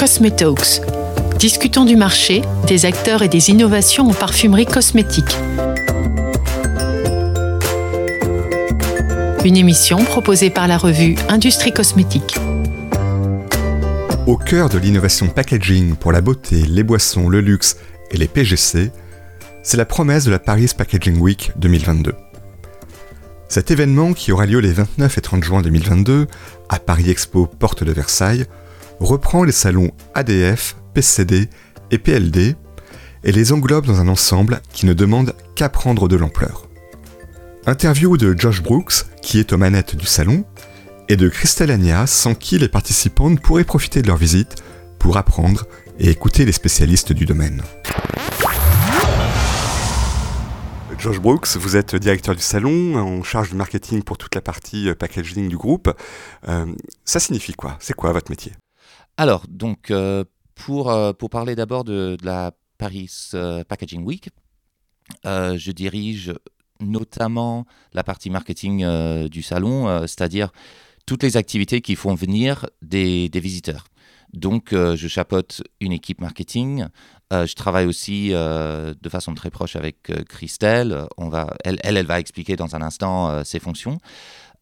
Cosmetalks. Discutons du marché, des acteurs et des innovations en parfumerie cosmétique. Une émission proposée par la revue Industrie Cosmétique. Au cœur de l'innovation packaging pour la beauté, les boissons, le luxe et les PGC, c'est la promesse de la Paris Packaging Week 2022. Cet événement, qui aura lieu les 29 et 30 juin 2022 à Paris Expo Porte de Versailles, reprend les salons ADF, PCD et PLD et les englobe dans un ensemble qui ne demande qu'à prendre de l'ampleur. Interview de Josh Brooks, qui est aux manettes du salon, et de Christelle Agna, sans qui les participants pourraient profiter de leur visite pour apprendre et écouter les spécialistes du domaine. Josh Brooks, vous êtes directeur du salon, en charge du marketing pour toute la partie euh, packaging du groupe. Euh, ça signifie quoi? C'est quoi votre métier? Alors, donc, euh, pour, pour parler d'abord de, la Paris Packaging Week, je dirige notamment la partie marketing du salon, c'est-à-dire toutes les activités qui font venir des, des visiteurs. Donc, je chapeaute une équipe marketing euh, je travaille aussi euh, de façon très proche avec euh, Christelle. Elle, elle, va expliquer dans un instant ses fonctions.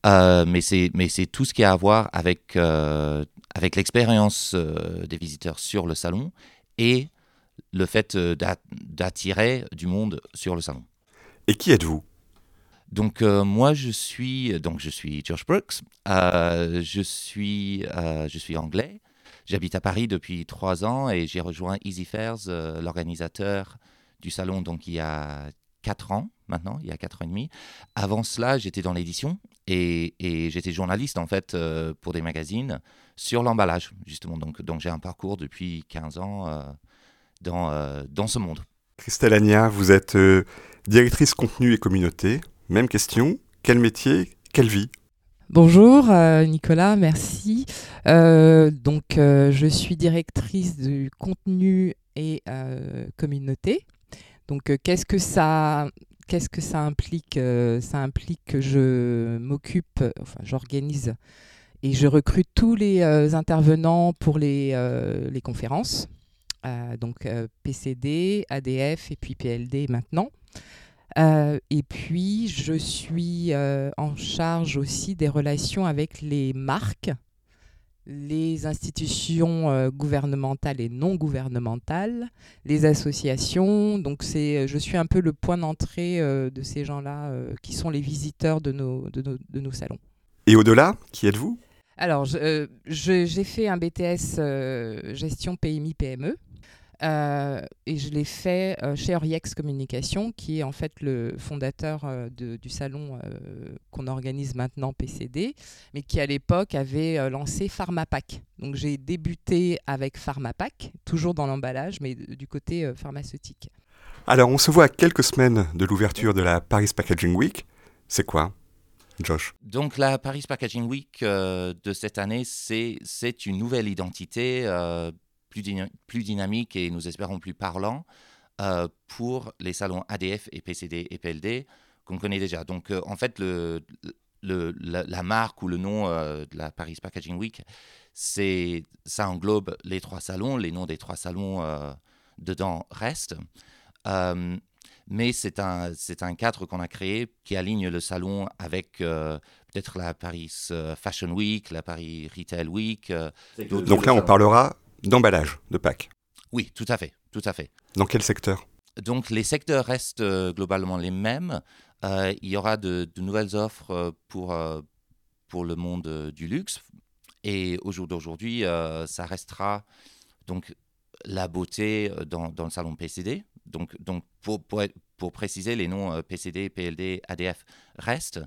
mais c'est tout ce qui a à voir avec, avec l'expérience des visiteurs sur le salon et le fait d'attirer du monde sur le salon. Et qui êtes-vous? Donc moi je suis donc je suis George Brooks, je suis je suis anglais, J'habite à Paris depuis trois ans et j'ai rejoint Easy Fairs, euh, l'organisateur du salon, donc il y a quatre ans maintenant, il y a quatre ans et demi. Avant cela, j'étais dans l'édition et, j'étais journaliste en fait euh, pour des magazines sur l'emballage justement. Donc, donc j'ai un parcours depuis 15 ans euh, dans, dans ce monde. Christelle Agna, vous êtes directrice contenu et communauté. Même question, quel métier, quelle vie? Bonjour euh, Nicolas, merci. Euh, donc euh, je suis directrice du contenu et communauté. Donc qu'est-ce que ça qu'est-ce que ça implique Ça implique que je m'occupe, enfin j'organise et je recrute tous les intervenants pour les, conférences. donc PCD, ADF et puis PLD maintenant. Euh, et puis, je suis euh, en charge aussi des relations avec les marques, les institutions euh, gouvernementales et non gouvernementales, les associations. Donc, c'est, je suis un peu le point d'entrée de ces gens-là qui sont les visiteurs de nos, de nos, de nos salons. Et au-delà, qui êtes-vous? Alors, j'ai fait un BTS gestion PMI-PME. Euh, et je l'ai fait euh, chez Oriex Communication, qui est en fait le fondateur euh, du salon qu'on organise maintenant PCD, mais qui à l'époque avait lancé PharmaPack. Donc j'ai débuté avec PharmaPack, toujours dans l'emballage, mais du côté pharmaceutique. Alors on se voit à quelques semaines de l'ouverture de la Paris Packaging Week. C'est quoi Josh? Donc la Paris Packaging Week de cette année, c'est une nouvelle identité plus, plus dynamique et nous espérons plus parlant euh, pour les salons ADF et PCD et PLD qu'on connaît déjà. Donc euh, en fait, le, le, la, marque ou le nom euh, de la Paris Packaging Week, c'est ça englobe les trois salons, les noms des trois salons dedans restent. mais c'est un, c'est un cadre qu'on a créé qui aligne le salon avec peut-être la Paris Fashion Week, la Paris Retail Week. Donc là, on parlera d'emballage de Pâques. Oui, tout à fait, tout à fait. Dans quel secteur? Donc les secteurs restent euh, globalement les mêmes. Euh, il y aura de, nouvelles offres euh, pour, pour le monde du luxe. Et au jour d'aujourd'hui, ça restera donc la beauté dans, dans, le salon PCD. Donc, donc pour, pour, pour préciser, les noms PCD, PLD, ADF restent.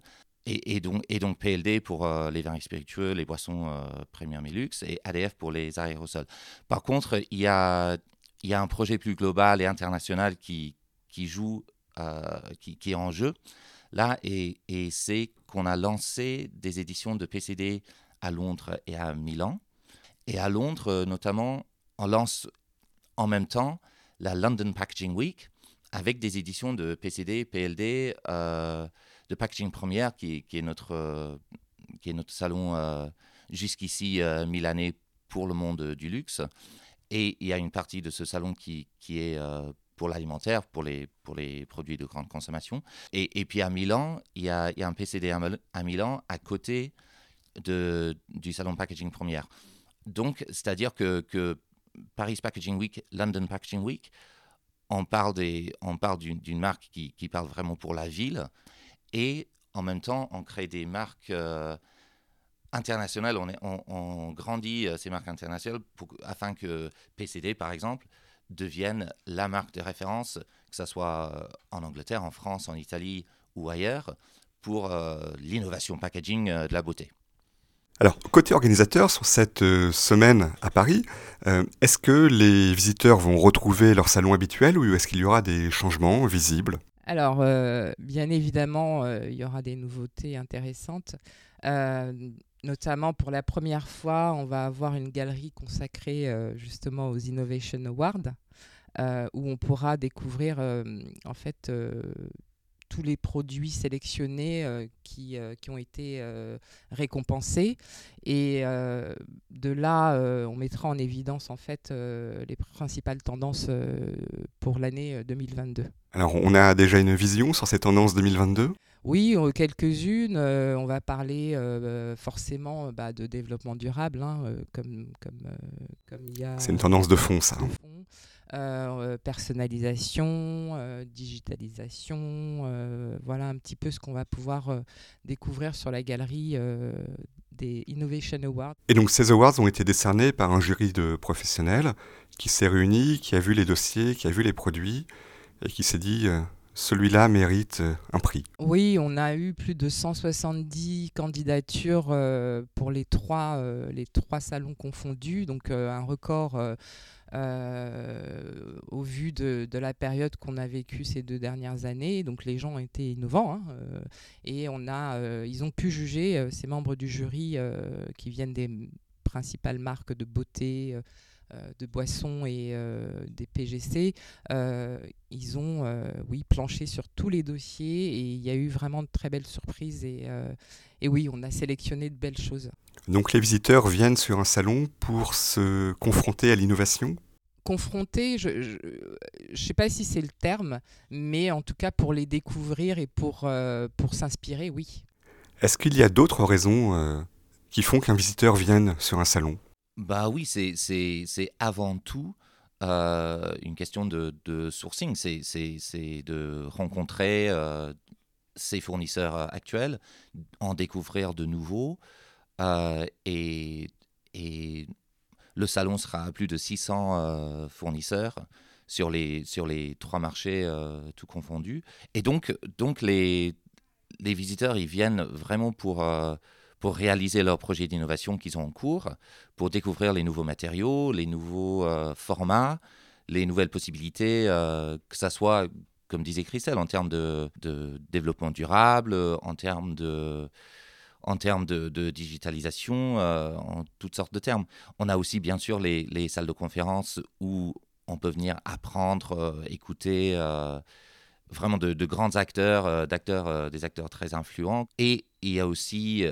Et, donc, PLD pour euh, les vins spiritueux, les boissons euh, premium et luxe, et ADF pour les aérosols. Par contre, il y a, un projet plus global et international qui, joue, euh, qui, est en jeu là, et, c'est qu'on a lancé des éditions de PCD à Londres et à Milan. Et à Londres, notamment, on lance en même temps la London Packaging Week avec des éditions de PCD, PLD de packaging première, qui, est, notre, euh, qui est notre salon euh, jusqu'ici euh, milanais pour le monde du luxe. Et il y a une partie de ce salon qui, qui est pour l'alimentaire, pour les, pour les produits de grande consommation. Et, et puis à Milan, il y a, il y a un PCD à, Milan à côté de, du salon Packaging Première. Donc, c'est-à-dire que, que Paris Packaging Week, London Packaging Week, on parle, des, on parle d'une, marque qui, qui, parle vraiment pour la ville et en même temps, on crée des marques euh, internationales, on, est, on, grandit euh, ces marques internationales pour, afin que PCD, par exemple, devienne la marque de référence, que ce soit euh, en Angleterre, en France, en Italie ou ailleurs, pour l'innovation packaging de la beauté. Alors, côté organisateur, sur cette semaine à Paris, est-ce que les visiteurs vont retrouver leur salon habituel ou est-ce qu'il y aura des changements visibles? Alors, euh, bien évidemment, il y aura des nouveautés intéressantes. notamment pour la première fois, on va avoir une galerie consacrée justement aux Innovation Awards, où on pourra découvrir en fait tous les produits sélectionnés euh, qui, euh, qui, ont été euh, récompensés. Et de là, on mettra en évidence en fait les principales tendances pour l'année 2022. Alors, on a déjà une vision sur ces tendances 2022 oui, quelques-unes. on va parler forcément bah, de développement durable, hein, comme, comme, comme il y a. C'est une tendance de fond, ça. Euh, personnalisation, euh, digitalisation, euh, voilà un petit peu ce qu'on va pouvoir découvrir sur la galerie des Innovation Awards. Et donc ces awards ont été décernés par un jury de professionnels qui s'est réuni, qui a vu les dossiers, qui a vu les produits et qui s'est dit celui-là mérite un prix. Oui, on a eu plus de 170 candidatures pour les trois, les trois salons confondus, donc un record euh, au vu de, la période qu'on a vécue ces deux dernières années. Donc les gens ont été innovants hein, euh, et on a, euh, ils ont pu juger, ces membres du jury qui viennent des principales marques de beauté, de boissons et des PGC, ils ont oui, planché sur tous les dossiers et il y a eu vraiment de très belles surprises et, et oui, on a sélectionné de belles choses. Donc les visiteurs viennent sur un salon pour se confronter à l'innovation? Confronter, je ne sais pas si c'est le terme, mais en tout cas pour les découvrir et pour, euh, pour s'inspirer, oui. Est-ce qu'il y a d'autres raisons euh, qui font qu'un visiteur vienne sur un salon? Bah oui, c'est avant tout euh, une question de, sourcing, c'est de rencontrer ses fournisseurs actuels, en découvrir de nouveaux et, et le salon sera à plus de 600 euh, fournisseurs sur les, sur les trois marchés euh, tout confondus. Et donc, donc les, les visiteurs, ils viennent vraiment pour, euh, pour réaliser leurs projets d'innovation qu'ils ont en cours, pour découvrir les nouveaux matériaux, les nouveaux formats, les nouvelles possibilités, que ça soit, comme disait Christelle, en termes de, développement durable, en termes de en termes de, digitalisation, euh, en toutes sortes de termes. On a aussi bien sûr les, salles de conférence où on peut venir apprendre, euh, écouter euh, vraiment de, grands acteurs, d'acteurs, des acteurs très influents. Et il y a aussi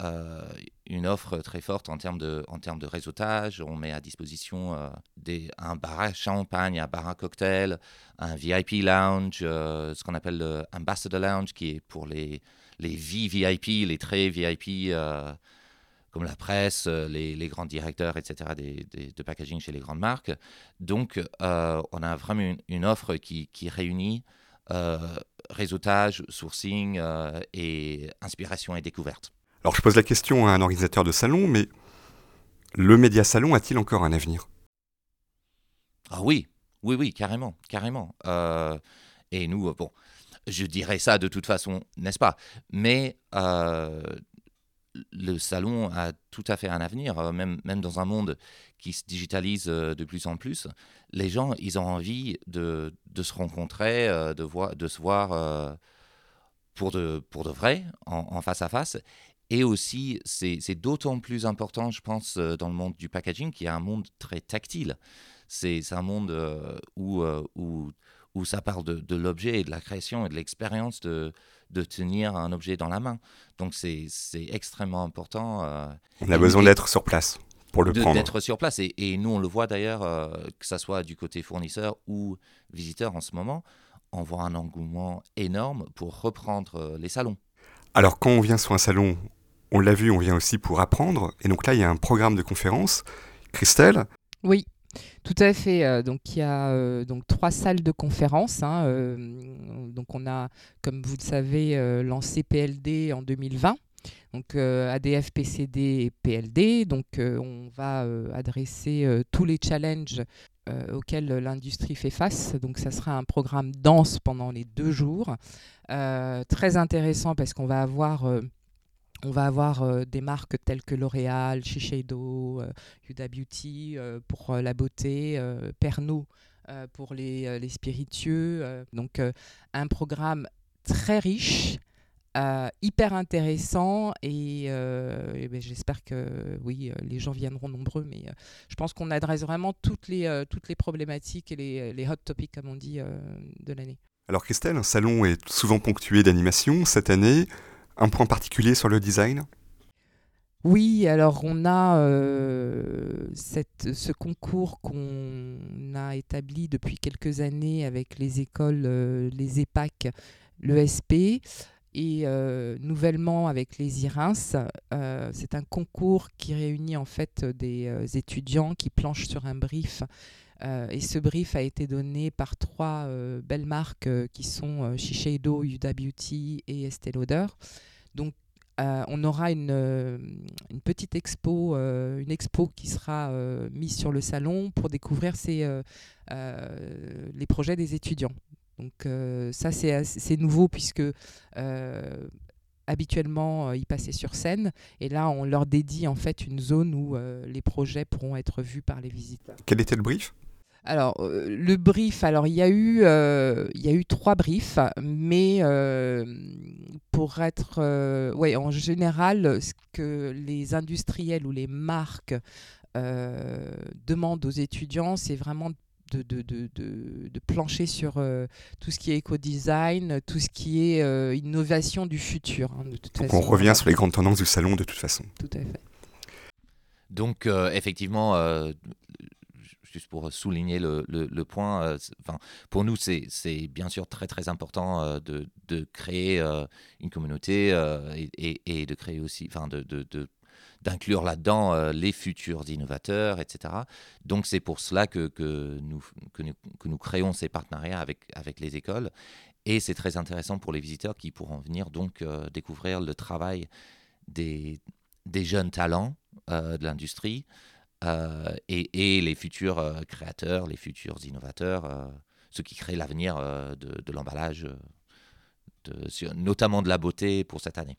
une offre très forte en termes de, en termes de réseautage. On met à disposition des, un bar à champagne, un bar à cocktail, un VIP lounge, ce qu'on appelle le Ambassador Lounge, qui est pour les les VIP, les très VIP, euh, comme la presse, euh, les, grands directeurs, etc., des, de packaging chez les grandes marques. Donc, euh, on a vraiment une, offre qui, réunit réseautage, sourcing et inspiration et découverte. Alors, je pose la question à un organisateur de salon, mais le média salon a-t-il encore un avenir? Ah oui, oui, oui, carrément, carrément. et nous, bon, je dirais ça de toute façon, n'est-ce pas? Mais euh, le salon a tout à fait un avenir, euh, même, même dans un monde qui se digitalise euh, de plus en plus. Les gens, ils ont envie de, de se rencontrer, de, voir, de se voir pour, de, pour de vrai, en, face à face. Et aussi, c'est d'autant plus important, je pense, dans le monde du packaging, qui est un monde très tactile. C'est un monde où, où où ça parle de, l'objet et de la création et de l'expérience de, de, tenir un objet dans la main. Donc c'est extrêmement important. Euh, On a besoin d'être sur place pour le prendre. D'être sur place. Et, et, nous, on le voit d'ailleurs, que ce soit du côté fournisseur ou visiteur en ce moment, on voit un engouement énorme pour reprendre les salons. Alors quand on vient sur un salon, on l'a vu, on vient aussi pour apprendre. Et donc là, il y a un programme de conférence. Christelle Oui, tout à fait. Euh, donc il y a euh, donc trois salles de conférence. Hein, euh, donc on a, comme vous le savez, lancé PLD en 2020. Donc ADF, PCD et PLD. Donc on va adresser tous les challenges auxquels l'industrie fait face. Donc ça sera un programme dense pendant les deux jours. très intéressant parce qu'on va avoir on va avoir euh, des marques telles que L'Oréal, Shiseido, euh, Huda Beauty euh, pour la beauté, Pernod pour les, spiritueux. donc un programme très riche, hyper intéressant et, ben, j'espère que oui, les gens viendront nombreux, mais je pense qu'on adresse vraiment toutes les, toutes les problématiques et les, les hot topics, comme on dit, de l'année. Alors Christelle, un salon est souvent ponctué d'animation. Cette année, un point particulier sur le design? Oui, alors on a euh, ce concours qu'on a établi depuis quelques années avec les écoles, euh, les EPAC, l'ESP et euh, nouvellement avec les IRINS. c'est un concours qui réunit en fait des étudiants qui planchent sur un brief. Et ce brief a été donné par trois belles marques qui sont Shiseido, Huda Beauty et Estée Lauder. Donc, euh, on aura une, euh, petite expo, euh, une expo qui sera mise sur le salon pour découvrir les projets des étudiants. Donc ça, c'est nouveau puisque habituellement, ils passaient sur scène. Et là, on leur dédie en fait une zone où les projets pourront être vus par les visiteurs. Quel était le brief? Alors, le brief, alors il y, a eu, il y a eu trois briefs, mais pour être. Euh, ouais, en général, ce que les industriels ou les marques euh, demandent aux étudiants, c'est vraiment de, de, de, de, plancher sur euh, tout ce qui est éco-design, tout ce qui est innovation du futur. Hein, Donc on revient sur les grandes tendances du salon de toute façon. Tout à fait. Donc effectivement, juste pour souligner le, le, point, euh, enfin, pour nous, c'est bien sûr très très important euh, de, de, créer euh, une communauté et, et, de créer aussi, enfin, de, de d'inclure là-dedans les futurs innovateurs, etc. Donc c'est pour cela que, que, nous, que, nous, que, nous, créons ces partenariats avec, avec les écoles. Et c'est très intéressant pour les visiteurs qui pourront venir donc découvrir le travail des, des jeunes talents de l'industrie, euh, et, les futurs euh, créateurs, les futurs innovateurs, euh, ceux qui créent l'avenir de, l'emballage, notamment de la beauté pour cette année.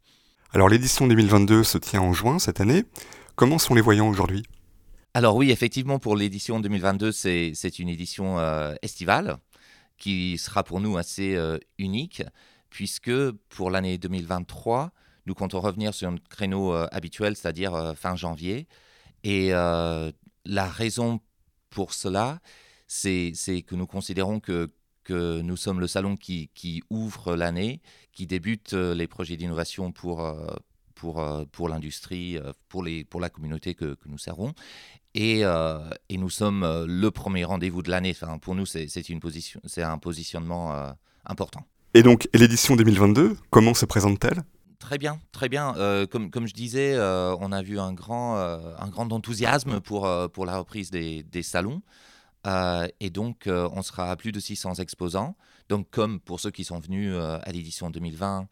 Alors l'édition 2022 se tient en juin cette année. Comment sont les voyants aujourd'hui? Alors oui, effectivement, pour l'édition 2022, c'est une édition estivale qui sera pour nous assez unique, puisque pour l'année 2023, nous comptons revenir sur notre créneau habituel, c'est-à-dire fin janvier, et euh, la raison pour cela, c'est que nous considérons que, nous sommes le salon qui, ouvre l'année, qui débute euh, les projets d'innovation pour, euh, l'industrie, pour, la communauté que, nous servons. Et, nous sommes le premier rendez-vous de l'année. Enfin, pour nous, c'est un positionnement important. Et donc, l'édition 2022, comment se présente-t-elle? Très bien, très bien. Euh, comme, je disais, euh, on a vu un grand, euh, un grand enthousiasme pour, pour la reprise des, des salons. et donc, on sera à plus de 600 exposants. Donc, comme pour ceux qui sont venus à l'édition 2020,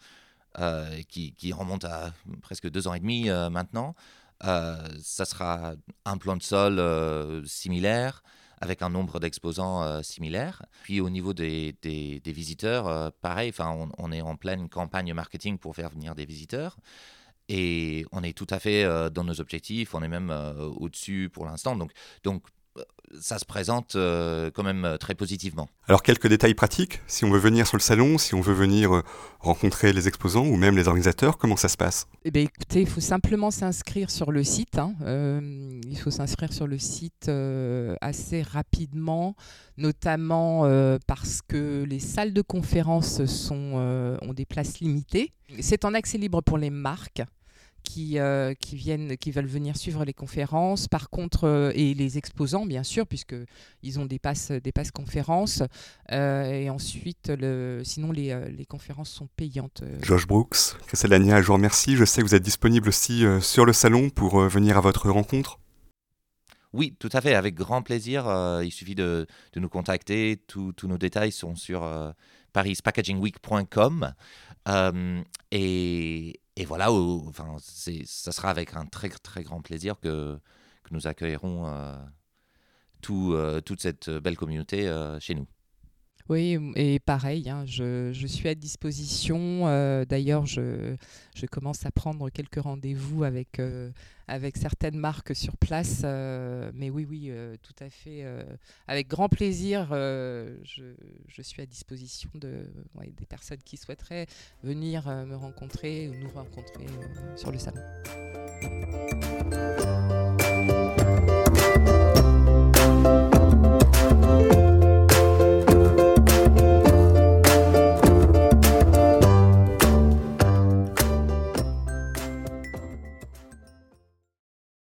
qui, qui, remonte à presque deux ans et demi maintenant, ça sera un plan de sol similaire avec un nombre d'exposants euh, similaire. Puis au niveau des, des, visiteurs, euh, pareil, on, on est en pleine campagne marketing pour faire venir des visiteurs. Et on est tout à fait euh, dans nos objectifs, on est même au-dessus pour l'instant. Donc ça se présente euh, quand même euh, très positivement. Alors quelques détails pratiques, si on veut venir sur le salon, si on veut venir euh, rencontrer les exposants ou même les organisateurs, comment ça se passe? Eh bien écoutez, il faut simplement s'inscrire sur le site. Hein. il faut s'inscrire sur le site assez rapidement, notamment parce que les salles de conférence sont, ont des places limitées. C'est en accès libre pour les marques qui, qui, viennent, qui veulent venir suivre les conférences. Par contre, et les exposants, bien sûr, puisqu'ils ont des passes, des passes conférences. et ensuite, le, sinon, les, les conférences sont payantes. Josh Brooks, Christelle Lania, je vous remercie. Je sais que vous êtes disponible aussi sur le salon pour venir à votre rencontre. Oui, tout à fait, avec grand plaisir. Euh, il suffit de, nous contacter. Tous nos détails sont sur euh, parispackagingweek.com. Euh, et, voilà, enfin, ça sera avec un très, très grand plaisir que, que nous accueillerons toute cette belle communauté chez nous. Oui, et pareil, hein, je, suis à disposition. Euh, d'ailleurs, je, commence à prendre quelques rendez-vous avec, euh, certaines marques sur place. Euh, mais oui, oui, tout à fait. avec grand plaisir, je, suis à disposition de, des personnes qui souhaiteraient venir me rencontrer ou nous rencontrer sur le salon.